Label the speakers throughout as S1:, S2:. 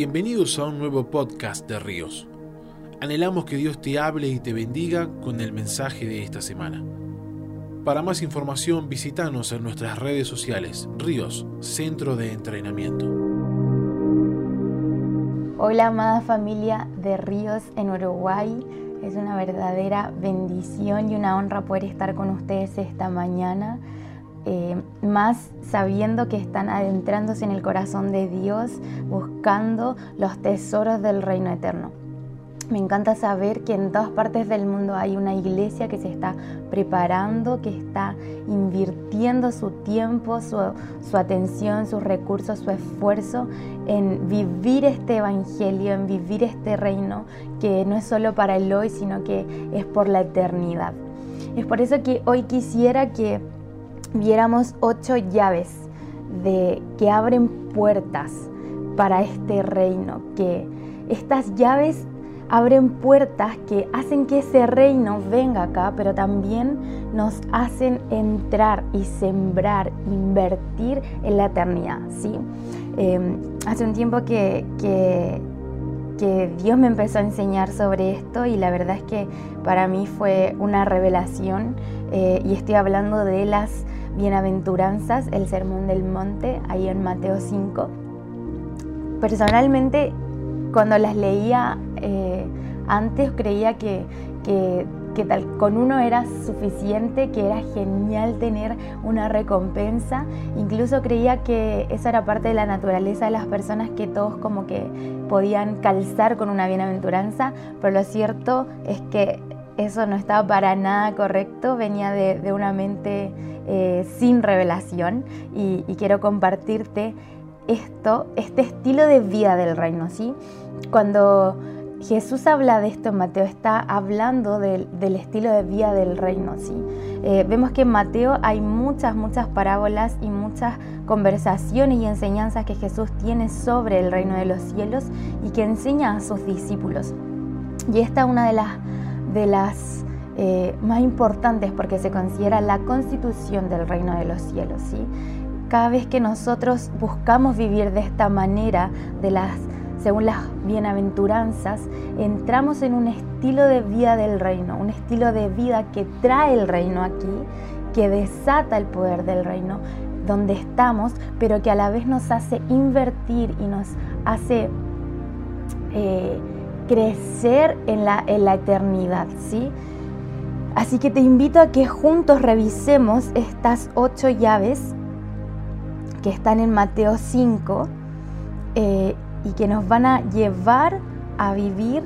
S1: Bienvenidos a un nuevo podcast de Ríos. Anhelamos que Dios te hable y te bendiga con el mensaje de esta semana. Para más información visítanos en nuestras redes sociales Ríos, Centro de Entrenamiento.
S2: Hola amada familia de Ríos en Uruguay. Es una verdadera bendición y una honra poder estar con ustedes esta mañana. Eh, más sabiendo que están adentrándose en el corazón de Dios, buscando los tesoros del reino eterno. Me encanta saber que en todas partes del mundo hay una iglesia que se está preparando, que está invirtiendo su tiempo, su, su, atención, sus recursos, su esfuerzo en vivir este evangelio, en vivir este reino que no es solo para el hoy, sino que es por la eternidad. Es por eso que hoy quisiera que viéramos ocho llaves de, que abren puertas para este reino, que estas llaves abren puertas que hacen que ese reino venga acá, pero también nos hacen entrar y sembrar, invertir en la eternidad. ¿sí? Em, hace un tiempo que, que, Dios me empezó a enseñar sobre esto y la verdad es que para mí fue una revelación eh, y estoy hablando de las bienaventuranzas, el sermón del monte, ahí en Mateo 5. Personalmente, cuando las leía eh, antes, creía que, que, tal, con uno era suficiente, que era genial tener una recompensa. Incluso creía que esa era parte de la naturaleza de las personas, que todos como que podían calzar con una bienaventuranza, pero lo cierto es que eso no estaba para nada correcto, venía de, una mente eh, sin revelación y, quiero compartirte esto, este estilo de vida del reino, ¿sí? Cuando Jesús habla de esto Mateo, está hablando del, estilo de vida del reino, ¿sí? Eh, vemos que en Mateo hay muchas, muchas parábolas y muchas conversaciones y enseñanzas que Jesús tiene sobre el reino de los cielos y que enseña a sus discípulos. Y esta es una de las de las eh, más importantes porque se considera la constitución del reino de los cielos. ¿sí? Cada vez que nosotros buscamos vivir de esta manera, de las, según las bienaventuranzas, entramos en un estilo de vida del reino, un estilo de vida que trae el reino aquí, que desata el poder del reino donde estamos, pero que a la vez nos hace invertir y nos hace... Eh, crecer en la, en la eternidad, ¿sí? Así que te invito a que juntos revisemos estas ocho llaves que están en Mateo 5 eh, y que nos van a llevar a vivir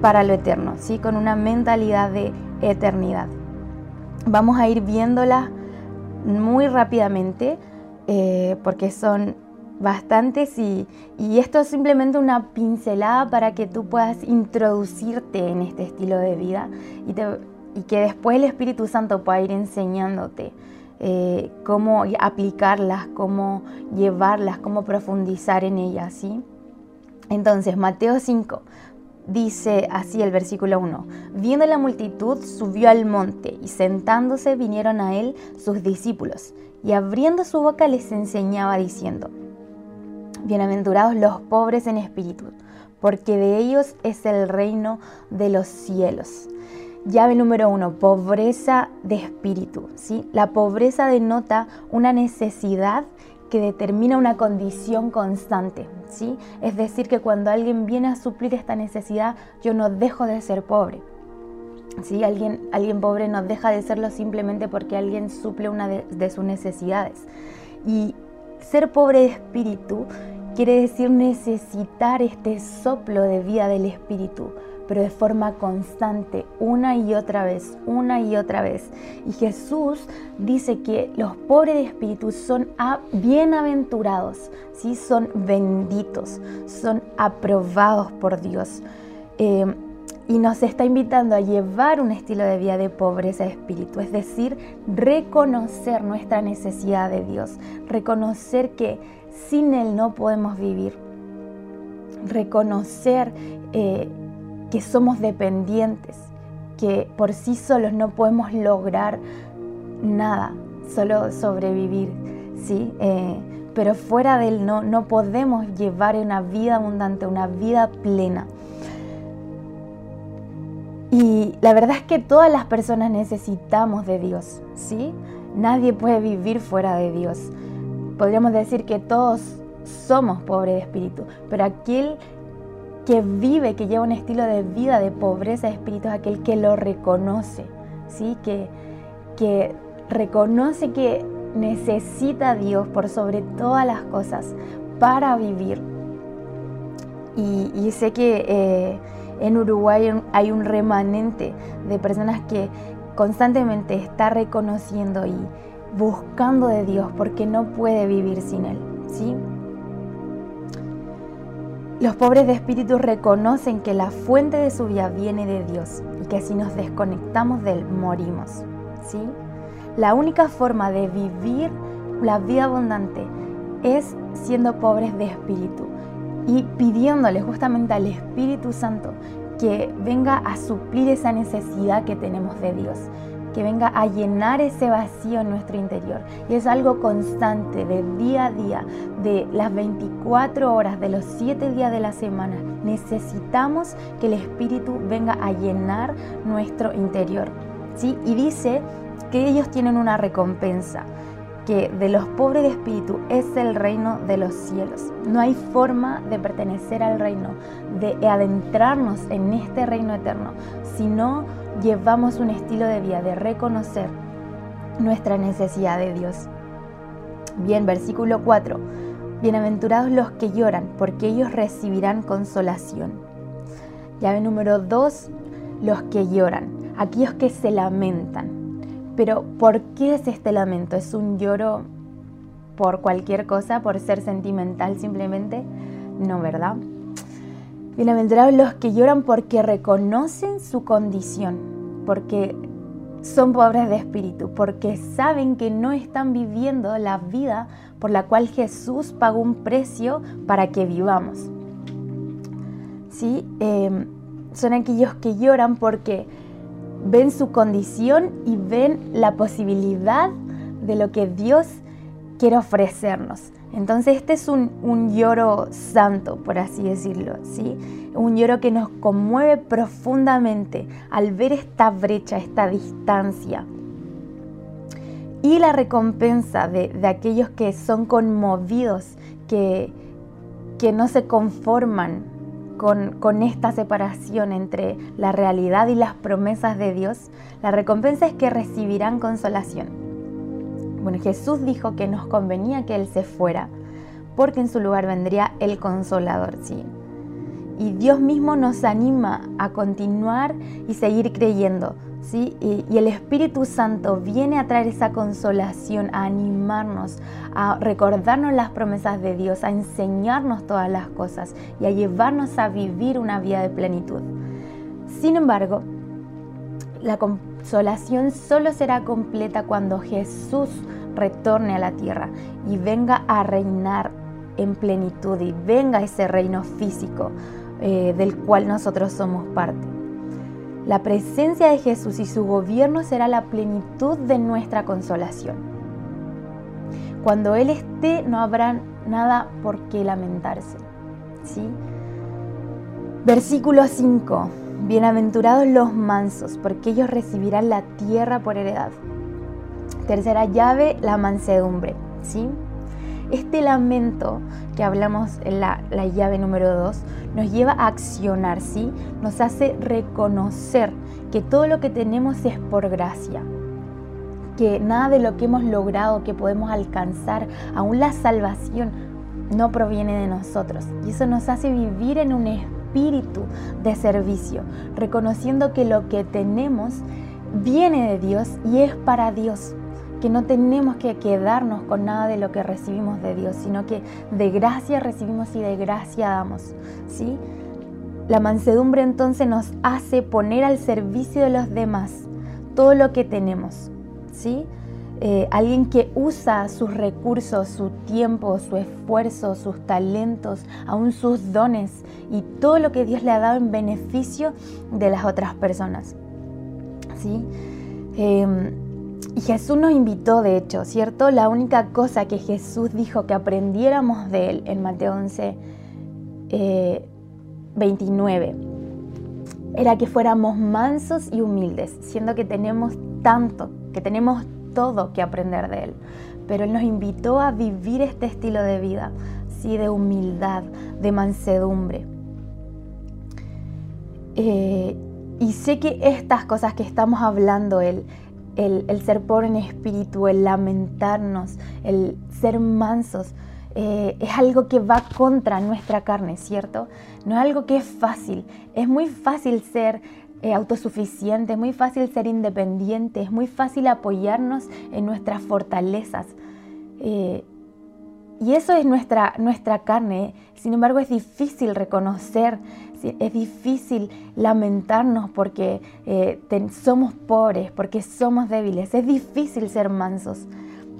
S2: para lo eterno, ¿sí? con una mentalidad de eternidad. Vamos a ir viéndolas muy rápidamente eh, porque son bastantes y, esto es simplemente una pincelada para que tú puedas introducirte en este estilo de vida y, que después el Espíritu Santo pueda ir enseñándote eh, cómo aplicarlas, cómo llevarlas, cómo profundizar en ellas, ¿sí? Entonces, Mateo 5, dice así el versículo 1, viendo la multitud subió al monte y sentándose vinieron a él sus discípulos y abriendo su boca les enseñaba diciendo, Bienaventurados los pobres en espíritu, porque de ellos es el reino de los cielos. Llave número uno, pobreza de espíritu. ¿sí? La pobreza denota una necesidad que determina una condición constante. ¿sí? Es decir, que cuando alguien viene a suplir esta necesidad, yo no dejo de ser pobre. ¿sí? Alguien, alguien pobre no deja de serlo simplemente porque alguien suple una de, de sus necesidades. Y ser pobre de espíritu quiere decir necesitar este soplo de vida del espíritu, pero de forma constante, una y otra vez, una y otra vez. Y Jesús dice que los pobres de espíritu son bienaventurados, ¿sí? son benditos, son aprobados por Dios. Eh, y nos está invitando a llevar un estilo de vida de pobreza de espíritu, es decir, reconocer nuestra necesidad de Dios, reconocer que sin Él no podemos vivir, reconocer eh, que somos dependientes, que por sí solos no podemos lograr nada, solo sobrevivir, ¿sí? Eh, pero fuera de Él no, no podemos llevar una vida abundante, una vida plena. Y la verdad es que todas las personas necesitamos de Dios, ¿sí? Nadie puede vivir fuera de Dios. Podríamos decir que todos somos pobres de espíritu, pero aquel que vive, que lleva un estilo de vida de pobreza de espíritu es aquel que lo reconoce, ¿sí? Que, que reconoce que necesita a Dios por sobre todas las cosas para vivir. Y, sé que eh, en Uruguay hay un remanente de personas que constantemente está reconociendo y buscando de Dios porque no puede vivir sin Él. ¿sí? Los pobres de espíritu reconocen que la fuente de su vida viene de Dios y que si nos desconectamos de Él morimos. ¿sí? La única forma de vivir la vida abundante es siendo pobres de espíritu y pidiéndole justamente al Espíritu Santo que venga a suplir esa necesidad que tenemos de Dios, que venga a llenar ese vacío en nuestro interior. Y es algo constante, de día a día, de las 24 horas, de los 7 días de la semana. Necesitamos que el Espíritu venga a llenar nuestro interior. ¿sí? Y dice que ellos tienen una recompensa que de los pobres de espíritu es el reino de los cielos. No hay forma de pertenecer al reino, de adentrarnos en este reino eterno, si no llevamos un estilo de vida de reconocer nuestra necesidad de Dios. Bien, versículo 4. Bienaventurados los que lloran, porque ellos recibirán consolación. Llave número 2. Los que lloran, aquellos que se lamentan. Pero ¿por qué es este lamento? ¿Es un lloro por cualquier cosa, por ser sentimental simplemente? No, ¿verdad? Bienaventurados los que lloran porque reconocen su condición, porque son pobres de espíritu, porque saben que no están viviendo la vida por la cual Jesús pagó un precio para que vivamos. ¿Sí? Eh, son aquellos que lloran porque ven su condición y ven la posibilidad de lo que Dios quiere ofrecernos. Entonces este es un, lloro santo, por así decirlo, ¿sí? Un lloro que nos conmueve profundamente al ver esta brecha, esta distancia. Y la recompensa de, aquellos que son conmovidos, que, que no se conforman con, esta separación entre la realidad y las promesas de Dios, la recompensa es que recibirán consolación. Bueno, Jesús dijo que nos convenía que Él se fuera, porque en su lugar vendría el consolador, ¿sí? Y Dios mismo nos anima a continuar y seguir creyendo, ¿sí? Y, y, el Espíritu Santo viene a traer esa consolación, a animarnos, a recordarnos las promesas de Dios, a enseñarnos todas las cosas y a llevarnos a vivir una vida de plenitud. Sin embargo, la consolación solo será completa cuando Jesús retorne a la tierra y venga a reinar en plenitud y venga ese reino físico eh, del cual nosotros somos parte. La presencia de Jesús y su gobierno será la plenitud de nuestra consolación. Cuando Él esté no habrá nada por qué lamentarse. ¿sí? Versículo 5. Bienaventurados los mansos, porque ellos recibirán la tierra por heredad. Tercera llave, la mansedumbre. ¿sí? Este lamento que hablamos en la, llave número 2 nos lleva a accionar, ¿sí? Nos hace reconocer que todo lo que tenemos es por gracia, que nada de lo que hemos logrado, que podemos alcanzar, aún la salvación, no proviene de nosotros. Y eso nos hace vivir en un espíritu de servicio, reconociendo que lo que tenemos viene de Dios y es para Dios que no tenemos que quedarnos con nada de lo que recibimos de Dios, sino que de gracia recibimos y de gracia damos, ¿sí? La mansedumbre entonces nos hace poner al servicio de los demás todo lo que tenemos, ¿sí? Eh, alguien que usa sus recursos, su tiempo, su esfuerzo, sus talentos, aún sus dones y todo lo que Dios le ha dado en beneficio de las otras personas. ¿sí? Em, Y Jesús nos invitó, de hecho, ¿cierto? La única cosa que Jesús dijo que aprendiéramos de él en Mateo 11, 29, eh, era que fuéramos mansos y humildes, siendo que tenemos tanto, que tenemos todo que aprender de él. Pero él nos invitó a vivir este estilo de vida, sí, de humildad, de mansedumbre. Eh, y sé que estas cosas que estamos hablando, él el, ser pobre en espíritu, el lamentarnos, el ser mansos, eh, es algo que va contra nuestra carne, ¿cierto? No es algo que es fácil. Es muy fácil ser eh, autosuficiente, es muy fácil ser independiente, es muy fácil apoyarnos en nuestras fortalezas. Eh, y eso es nuestra, nuestra carne. Sin embargo, es difícil reconocer es difícil lamentarnos porque eh, somos pobres, porque somos débiles. Es difícil ser mansos,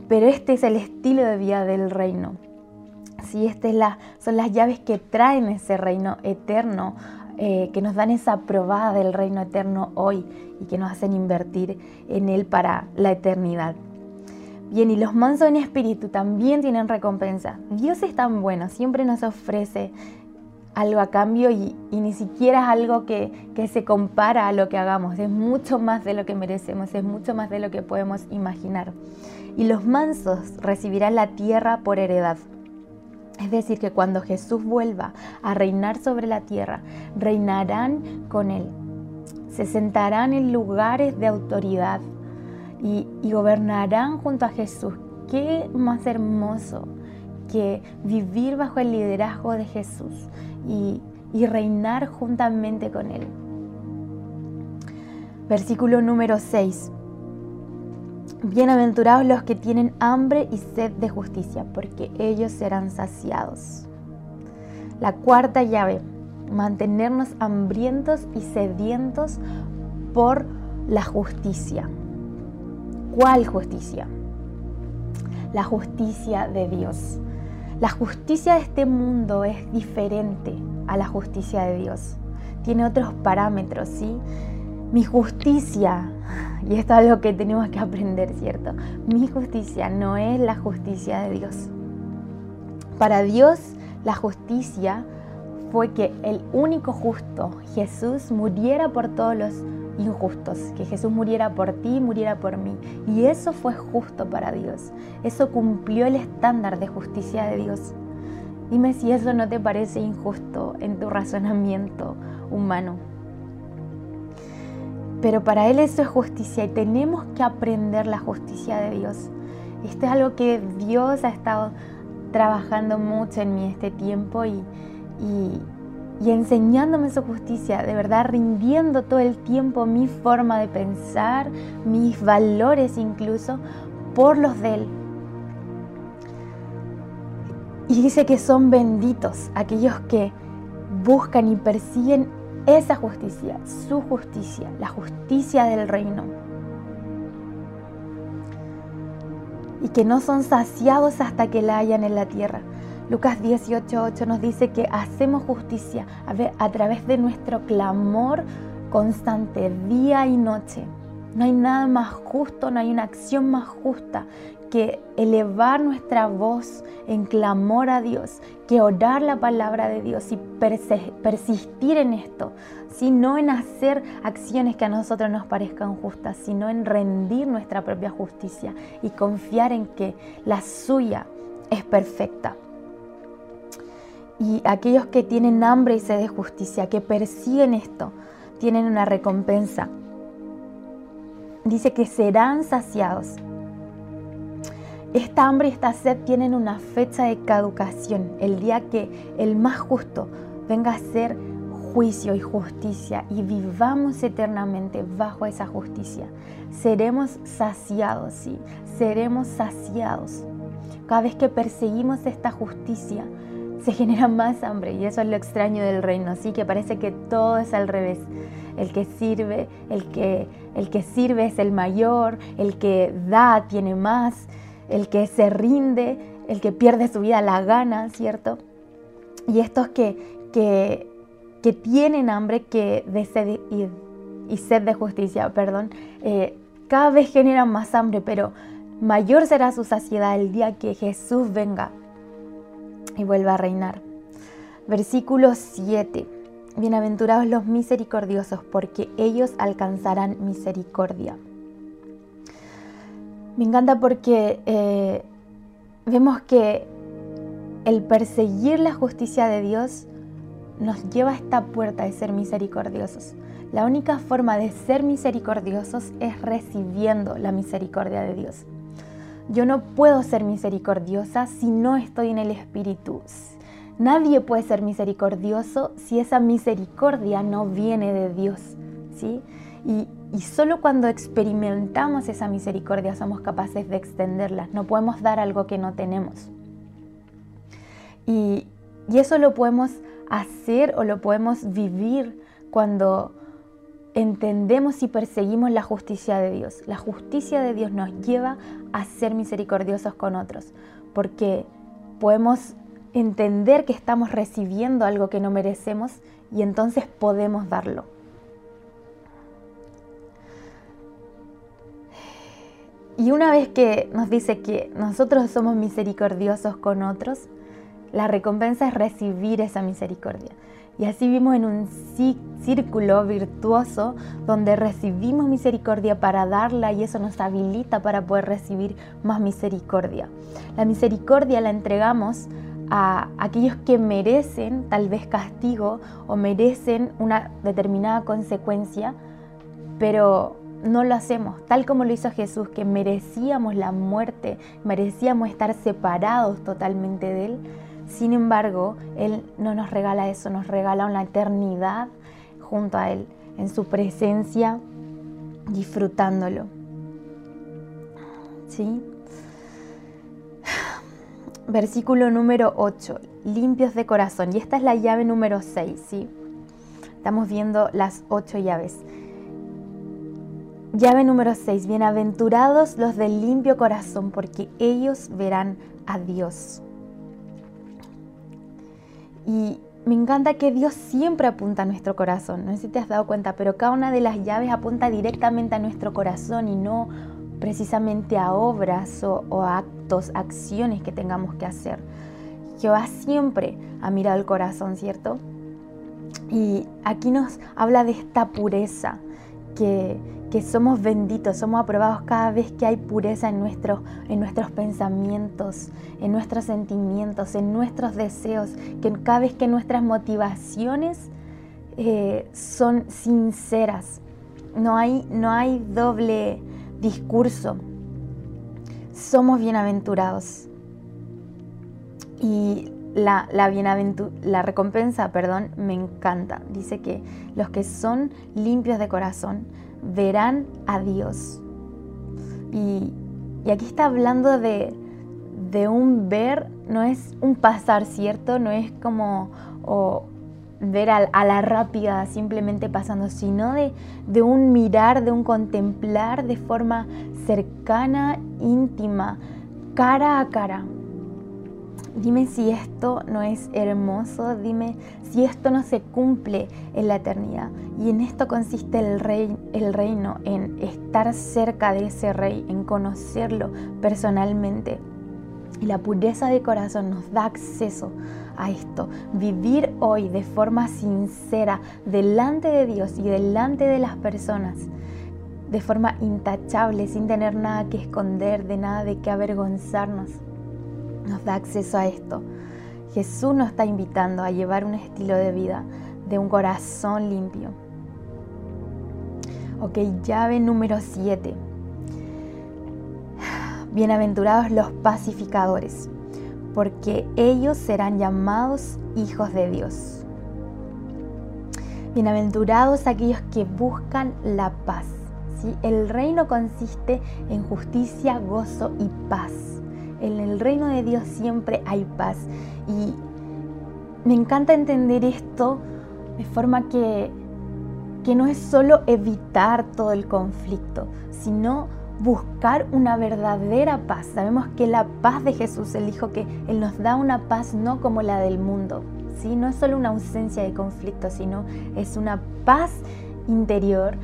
S2: pero este es el estilo de vida del reino. Sí, estas son las llaves que traen ese reino eterno, eh, que nos dan esa probada del reino eterno hoy y que nos hacen invertir en él para la eternidad. Bien, y los mansos en espíritu también tienen recompensa. Dios es tan bueno, siempre nos ofrece algo a cambio y, ni siquiera es algo que, se compara a lo que hagamos, es mucho más de lo que merecemos, es mucho más de lo que podemos imaginar. Y los mansos recibirán la tierra por heredad. Es decir, que cuando Jesús vuelva a reinar sobre la tierra, reinarán con Él. Se sentarán en lugares de autoridad y, y gobernarán junto a Jesús. Qué más hermoso que vivir bajo el liderazgo de Jesús y, reinar juntamente con Él. Versículo número 6. Bienaventurados los que tienen hambre y sed de justicia, porque ellos serán saciados. La cuarta llave, mantenernos hambrientos y sedientos por la justicia. ¿Cuál justicia? La justicia de Dios. La justicia de este mundo es diferente a la justicia de Dios. Tiene otros parámetros, ¿sí? Mi justicia, y esto es algo que tenemos que aprender, ¿cierto? Mi justicia no es la justicia de Dios. Para Dios, la justicia fue que el único justo, Jesús, muriera por todos los injustos, que Jesús muriera por ti, muriera por mí. Y eso fue justo para Dios. Eso cumplió el estándar de justicia de Dios. Dime si eso no te parece injusto en tu razonamiento humano. Pero para Él eso es justicia y tenemos que aprender la justicia de Dios. Esto es algo que Dios ha estado trabajando mucho en mí este tiempo y, y, y enseñándome su justicia, de verdad rindiendo todo el tiempo mi forma de pensar, mis valores incluso, por los de Él. Y dice que son benditos aquellos que buscan y persiguen esa justicia, su justicia, la justicia del reino. Y que no son saciados hasta que la hayan en la tierra. Lucas 18:8 nos dice que hacemos justicia a, través de nuestro clamor constante, día y noche. No hay nada más justo, no hay una acción más justa que elevar nuestra voz en clamor a Dios, que orar la palabra de Dios y persistir en esto, no en hacer acciones que a nosotros nos parezcan justas, sino en rendir nuestra propia justicia y confiar en que la suya es perfecta. Y aquellos que tienen hambre y sed de justicia, que persiguen esto, tienen una recompensa. Dice que serán saciados. Esta hambre y esta sed tienen una fecha de caducación, el día que el más justo venga a ser juicio y justicia y vivamos eternamente bajo esa justicia. Seremos saciados, sí, seremos saciados. Cada vez que perseguimos esta justicia, se genera más hambre y eso es lo extraño del reino, así que parece que todo es al revés. El que sirve, el que, el que sirve es el mayor, el que da tiene más, el que se rinde, el que pierde su vida la gana, ¿cierto? Y estos que, que, tienen hambre que sed y, sed de justicia, perdón, eh, cada vez generan más hambre, pero mayor será su saciedad el día que Jesús venga y vuelva a reinar. Versículo 7. Bienaventurados los misericordiosos, porque ellos alcanzarán misericordia. Me encanta porque eh, vemos que el perseguir la justicia de Dios nos lleva a esta puerta de ser misericordiosos. La única forma de ser misericordiosos es recibiendo la misericordia de Dios. Yo no puedo ser misericordiosa si no estoy en el Espíritu. Nadie puede ser misericordioso si esa misericordia no viene de Dios. ¿sí? Y, solo cuando experimentamos esa misericordia somos capaces de extenderla. No podemos dar algo que no tenemos. Y, y eso lo podemos hacer o lo podemos vivir cuando entendemos y perseguimos la justicia de Dios. La justicia de Dios nos lleva a ser misericordiosos con otros, porque podemos entender que estamos recibiendo algo que no merecemos y entonces podemos darlo. Y una vez que nos dice que nosotros somos misericordiosos con otros, la recompensa es recibir esa misericordia. Y así vivimos en un círculo virtuoso donde recibimos misericordia para darla y eso nos habilita para poder recibir más misericordia. La misericordia la entregamos a aquellos que merecen tal vez castigo o merecen una determinada consecuencia, pero no lo hacemos, tal como lo hizo Jesús, que merecíamos la muerte, merecíamos estar separados totalmente de Él sin embargo, Él no nos regala eso, nos regala una eternidad junto a Él, en su presencia, disfrutándolo. ¿Sí? Versículo número 8, limpios de corazón. Y esta es la llave número 6, ¿sí? Estamos viendo las ocho llaves. Llave número 6, bienaventurados los de limpio corazón, porque ellos verán a Dios. Y me encanta que Dios siempre apunta a nuestro corazón. No sé si te has dado cuenta, pero cada una de las llaves apunta directamente a nuestro corazón y no precisamente a obras o, actos, acciones que tengamos que hacer. Jehová siempre ha mirado el corazón, ¿cierto? Y aquí nos habla de esta pureza que, que somos benditos, somos aprobados cada vez que hay pureza en, en nuestros pensamientos, en nuestros sentimientos, en nuestros deseos, que cada vez que nuestras motivaciones eh, son sinceras, no hay, no hay doble discurso, somos bienaventurados. Y la, la, la recompensa, perdón, me encanta. Dice que los que son limpios de corazón verán a Dios. Y, aquí está hablando de, un ver, no es un pasar, ¿cierto? No es como ver a, la rápida simplemente pasando, sino de, de un mirar, de un contemplar de forma cercana, íntima, cara a cara. Dime si esto no es hermoso, dime si esto no se cumple en la eternidad. Y en esto consiste el, rey, el reino, en estar cerca de ese rey, en conocerlo personalmente. Y la pureza de corazón nos da acceso a esto. Vivir hoy de forma sincera delante de Dios y delante de las personas. De forma intachable, sin tener nada que esconder, de nada de que avergonzarnos nos da acceso a esto. Jesús nos está invitando a llevar un estilo de vida de un corazón limpio. Ok, llave número 7. Bienaventurados los pacificadores, porque ellos serán llamados hijos de Dios. Bienaventurados aquellos que buscan la paz. ¿sí? El reino consiste en justicia, gozo y paz en el reino de Dios siempre hay paz. Y me encanta entender esto de forma que, que no es solo evitar todo el conflicto, sino buscar una verdadera paz. Sabemos que la paz de Jesús, Él dijo que Él nos da una paz no como la del mundo. ¿sí? No es solo una ausencia de conflicto, sino es una paz interior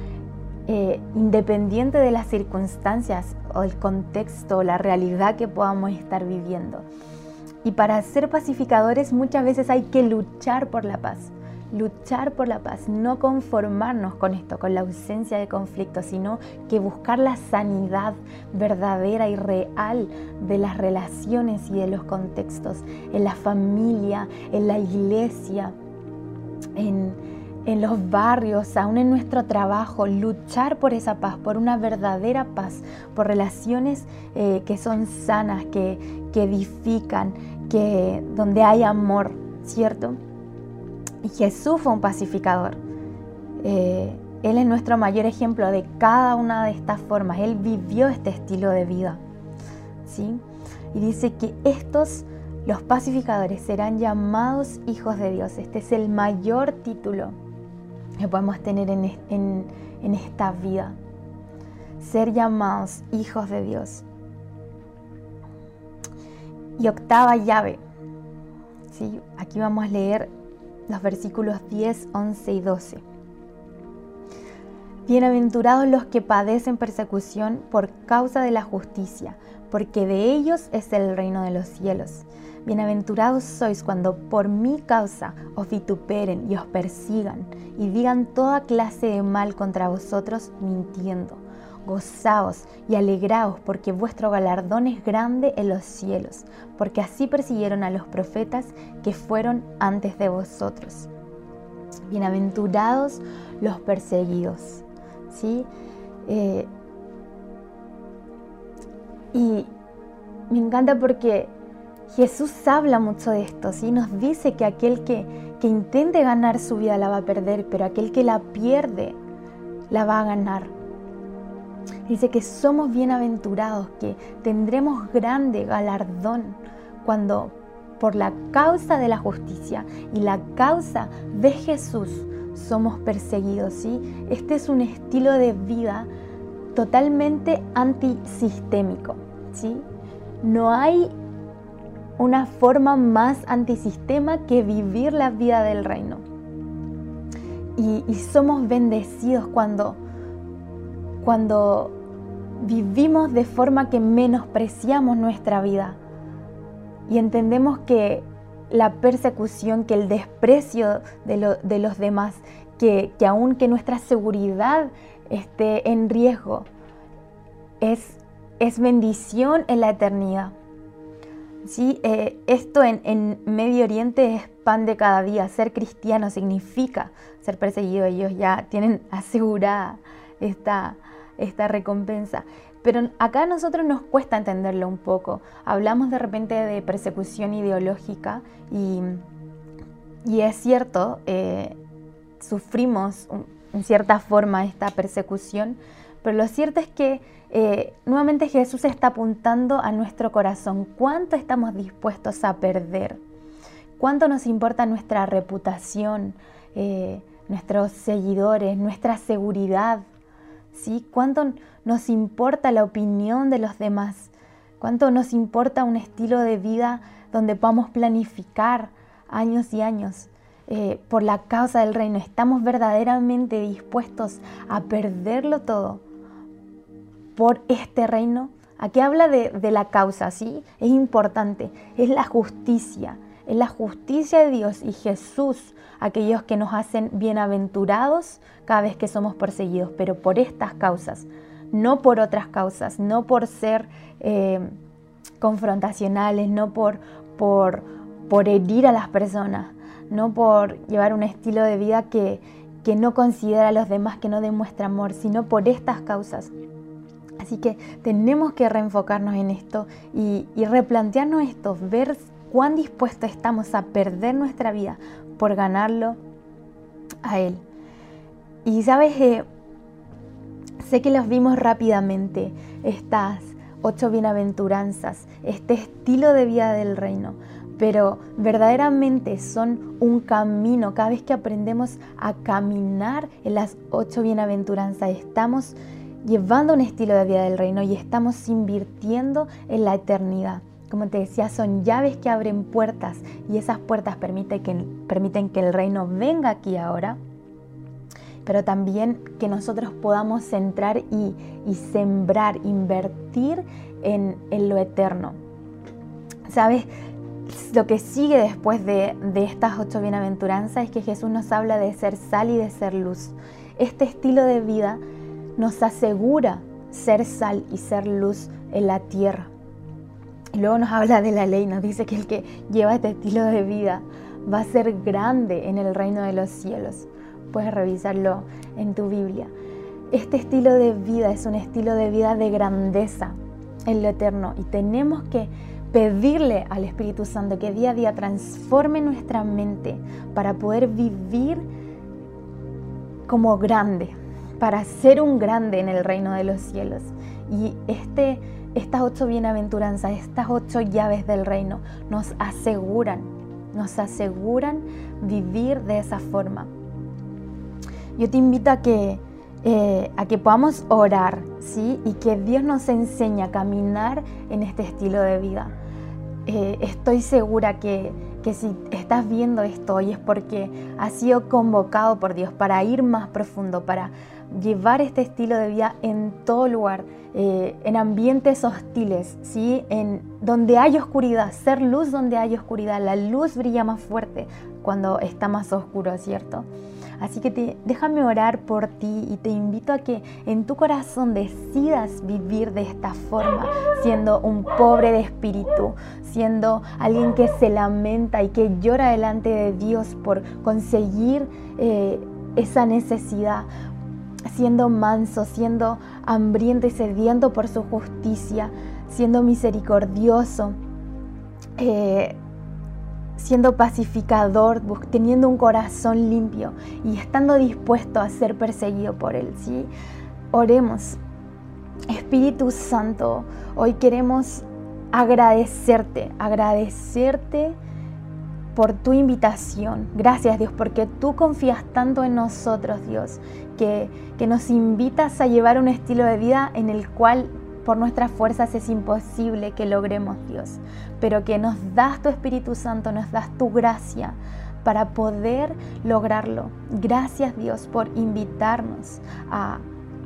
S2: eh, independiente de las circunstancias o el contexto o la realidad que podamos estar viviendo. Y para ser pacificadores muchas veces hay que luchar por la paz luchar por la paz, no conformarnos con esto, con la ausencia de conflicto, sino que buscar la sanidad verdadera y real de las relaciones y de los contextos, en la familia, en la iglesia, en, los barrios, aún en nuestro trabajo, luchar por esa paz, por una verdadera paz, por relaciones eh, que son sanas, que, que edifican, que, donde hay amor, ¿cierto? Y Jesús fue un pacificador. Eh, él es nuestro mayor ejemplo de cada una de estas formas. Él vivió este estilo de vida. ¿sí? Y dice que estos, los pacificadores, serán llamados hijos de Dios. Este es el mayor título que podemos tener en, en esta vida. Ser llamados hijos de Dios. Y octava llave. ¿sí? Aquí vamos a leer los versículos 10, 11 y 12. Bienaventurados los que padecen persecución por causa de la justicia, porque de ellos es el reino de los cielos. Bienaventurados sois cuando por mi causa os vituperen y os persigan y digan toda clase de mal contra vosotros mintiendo gozaos y alegraos, porque vuestro galardón es grande en los cielos, porque así persiguieron a los profetas que fueron antes de vosotros. Bienaventurados los perseguidos. ¿sí? Eh, y me encanta porque Jesús habla mucho de esto, ¿sí? nos dice que aquel que, que intente ganar su vida la va a perder, pero aquel que la pierde la va a ganar. Dice que somos bienaventurados, que tendremos grande galardón cuando por la causa de la justicia y la causa de Jesús somos perseguidos. ¿sí? Este es un estilo de vida totalmente antisistémico. ¿sí? No hay una forma más antisistema que vivir la vida del reino. Y, somos bendecidos cuando cuando vivimos de forma que menospreciamos nuestra vida y entendemos que la persecución, que el desprecio de, los demás, que, que aun que nuestra seguridad esté en riesgo, es, es bendición en la eternidad. ¿Sí? Eh, esto en, Medio Oriente es pan de cada día. Ser cristiano significa ser perseguido. Ellos ya tienen asegurada esta, esta recompensa. Pero acá a nosotros nos cuesta entenderlo un poco. Hablamos de repente de persecución ideológica y, y es cierto, eh, sufrimos en cierta forma esta persecución, pero lo cierto es que eh, nuevamente Jesús está apuntando a nuestro corazón. ¿Cuánto estamos dispuestos a perder? ¿Cuánto nos importa nuestra reputación, eh, nuestros seguidores, nuestra seguridad? ¿sí? ¿Cuánto nos importa la opinión de los demás? ¿Cuánto nos importa un estilo de vida donde podamos planificar años y años eh, por la causa del reino? ¿Estamos verdaderamente dispuestos a perderlo todo por este reino? Aquí habla de, la causa, ¿sí? Es importante, es la justicia, es la justicia de Dios y Jesús aquellos que nos hacen bienaventurados cada vez que somos perseguidos, pero por estas causas, no por otras causas, no por ser eh, confrontacionales, no por, herir a las personas, no por llevar un estilo de vida que no considera a los demás, que no demuestra amor, sino por estas causas. Así que tenemos que reenfocarnos en esto y, replantearnos esto, ver cuán dispuestos estamos a perder nuestra vida por ganarlo a Él. Y sabes, que sé que los vimos rápidamente, estas ocho bienaventuranzas, este estilo de vida del reino, pero verdaderamente son un camino. Cada vez que aprendemos a caminar en las ocho bienaventuranzas, estamos llevando un estilo de vida del reino y estamos invirtiendo en la eternidad. Como te decía, son llaves que abren puertas y esas puertas permiten que, el reino venga aquí ahora. pero también que nosotros podamos centrar y, sembrar, invertir en, lo eterno. ¿Sabes? Lo que sigue después de, de estas ocho bienaventuranzas es que Jesús nos habla de ser sal y de ser luz. Este estilo de vida nos asegura ser sal y ser luz en la tierra. Y luego nos habla de la ley, nos dice que el que lleva este estilo de vida va a ser grande en el reino de los cielos. Puedes revisarlo en tu Biblia. Este estilo de vida es un estilo de vida de grandeza en lo eterno y tenemos que pedirle al Espíritu Santo que día a día transforme nuestra mente para poder vivir como grande, para ser un grande en el reino de los cielos. Y este estas ocho bienaventuranzas, estas ocho llaves del reino nos aseguran, nos aseguran vivir de esa forma. Yo te invito a que, eh, a que podamos orar, ¿sí? Y que Dios nos enseñe a caminar en este estilo de vida. Eh, estoy segura que, que si estás viendo esto hoy es porque has sido convocado por Dios para ir más profundo, para llevar este estilo de vida en todo lugar, eh, en ambientes hostiles, ¿sí? en donde hay oscuridad, ser luz donde hay oscuridad. La luz brilla más fuerte cuando está más oscuro, ¿cierto? Así que déjame orar por ti y te invito a que en tu corazón decidas vivir de esta forma, siendo un pobre de espíritu, siendo alguien que se lamenta y que llora delante de Dios por conseguir eh, esa necesidad, siendo manso, siendo hambriento y sediento por su justicia, siendo misericordioso, eh, siendo pacificador, teniendo un corazón limpio y estando dispuesto a ser perseguido por Él. ¿sí? Oremos. Espíritu Santo, hoy queremos agradecerte, agradecerte por tu invitación. Gracias Dios, porque tú confías tanto en nosotros, Dios, que, que nos invitas a llevar un estilo de vida en el cual por nuestras fuerzas es imposible que logremos, Dios, pero que nos das tu Espíritu Santo, nos das tu gracia para poder lograrlo. Gracias Dios por invitarnos a,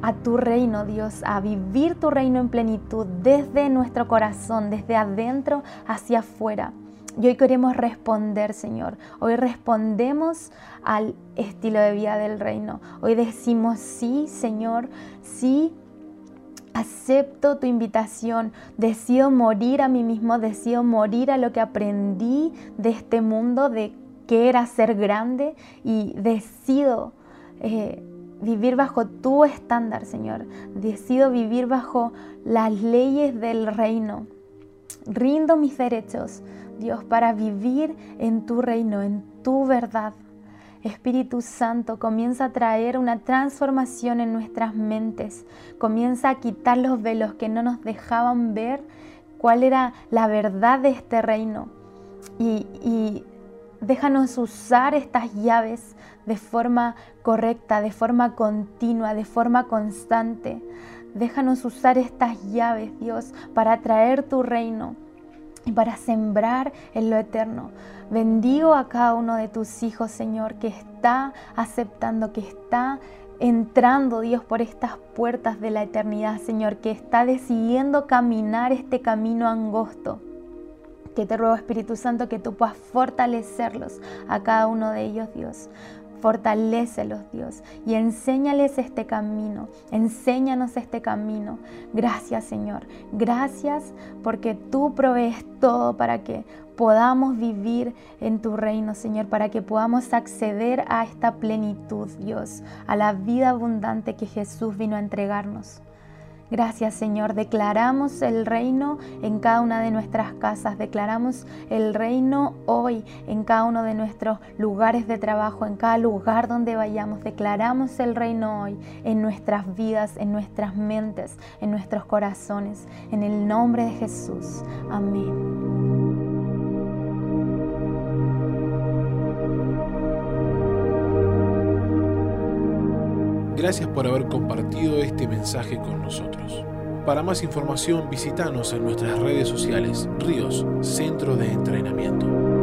S2: a tu reino, Dios, a vivir tu reino en plenitud desde nuestro corazón, desde adentro hacia afuera. Y hoy queremos responder, Señor. Hoy respondemos al estilo de vida del reino. Hoy decimos, sí, Señor, sí. Acepto tu invitación, decido morir a mí mismo, decido morir a lo que aprendí de este mundo, de que era ser grande y decido eh, vivir bajo tu estándar, Señor. Decido vivir bajo las leyes del reino. Rindo mis derechos, Dios, para vivir en tu reino, en tu verdad. Espíritu Santo, comienza a traer una transformación en nuestras mentes. Comienza a quitar los velos que no nos dejaban ver cuál era la verdad de este reino. Y, y déjanos usar estas llaves de forma correcta, de forma continua, de forma constante. Déjanos usar estas llaves, Dios, para traer tu reino y para sembrar en lo eterno. Bendigo a cada uno de tus hijos, Señor, que está aceptando, que está entrando, Dios, por estas puertas de la eternidad, Señor, que está decidiendo caminar este camino angosto. Que te ruego, Espíritu Santo, que tú puedas fortalecerlos a cada uno de ellos, Dios. Fortalécelos, Dios, y enséñales este camino. Enséñanos este camino. Gracias, Señor. Gracias porque tú provees todo para que podamos vivir en tu reino, Señor, para que podamos acceder a esta plenitud, Dios, a la vida abundante que Jesús vino a entregarnos. Gracias Señor, declaramos el reino en cada una de nuestras casas, declaramos el reino hoy en cada uno de nuestros lugares de trabajo, en cada lugar donde vayamos, declaramos el reino hoy en nuestras vidas, en nuestras mentes, en nuestros corazones, en el nombre de Jesús. Amén.
S1: Gracias por haber compartido este mensaje con nosotros. Para más información visítanos en nuestras redes sociales Ríos Centro de Entrenamiento.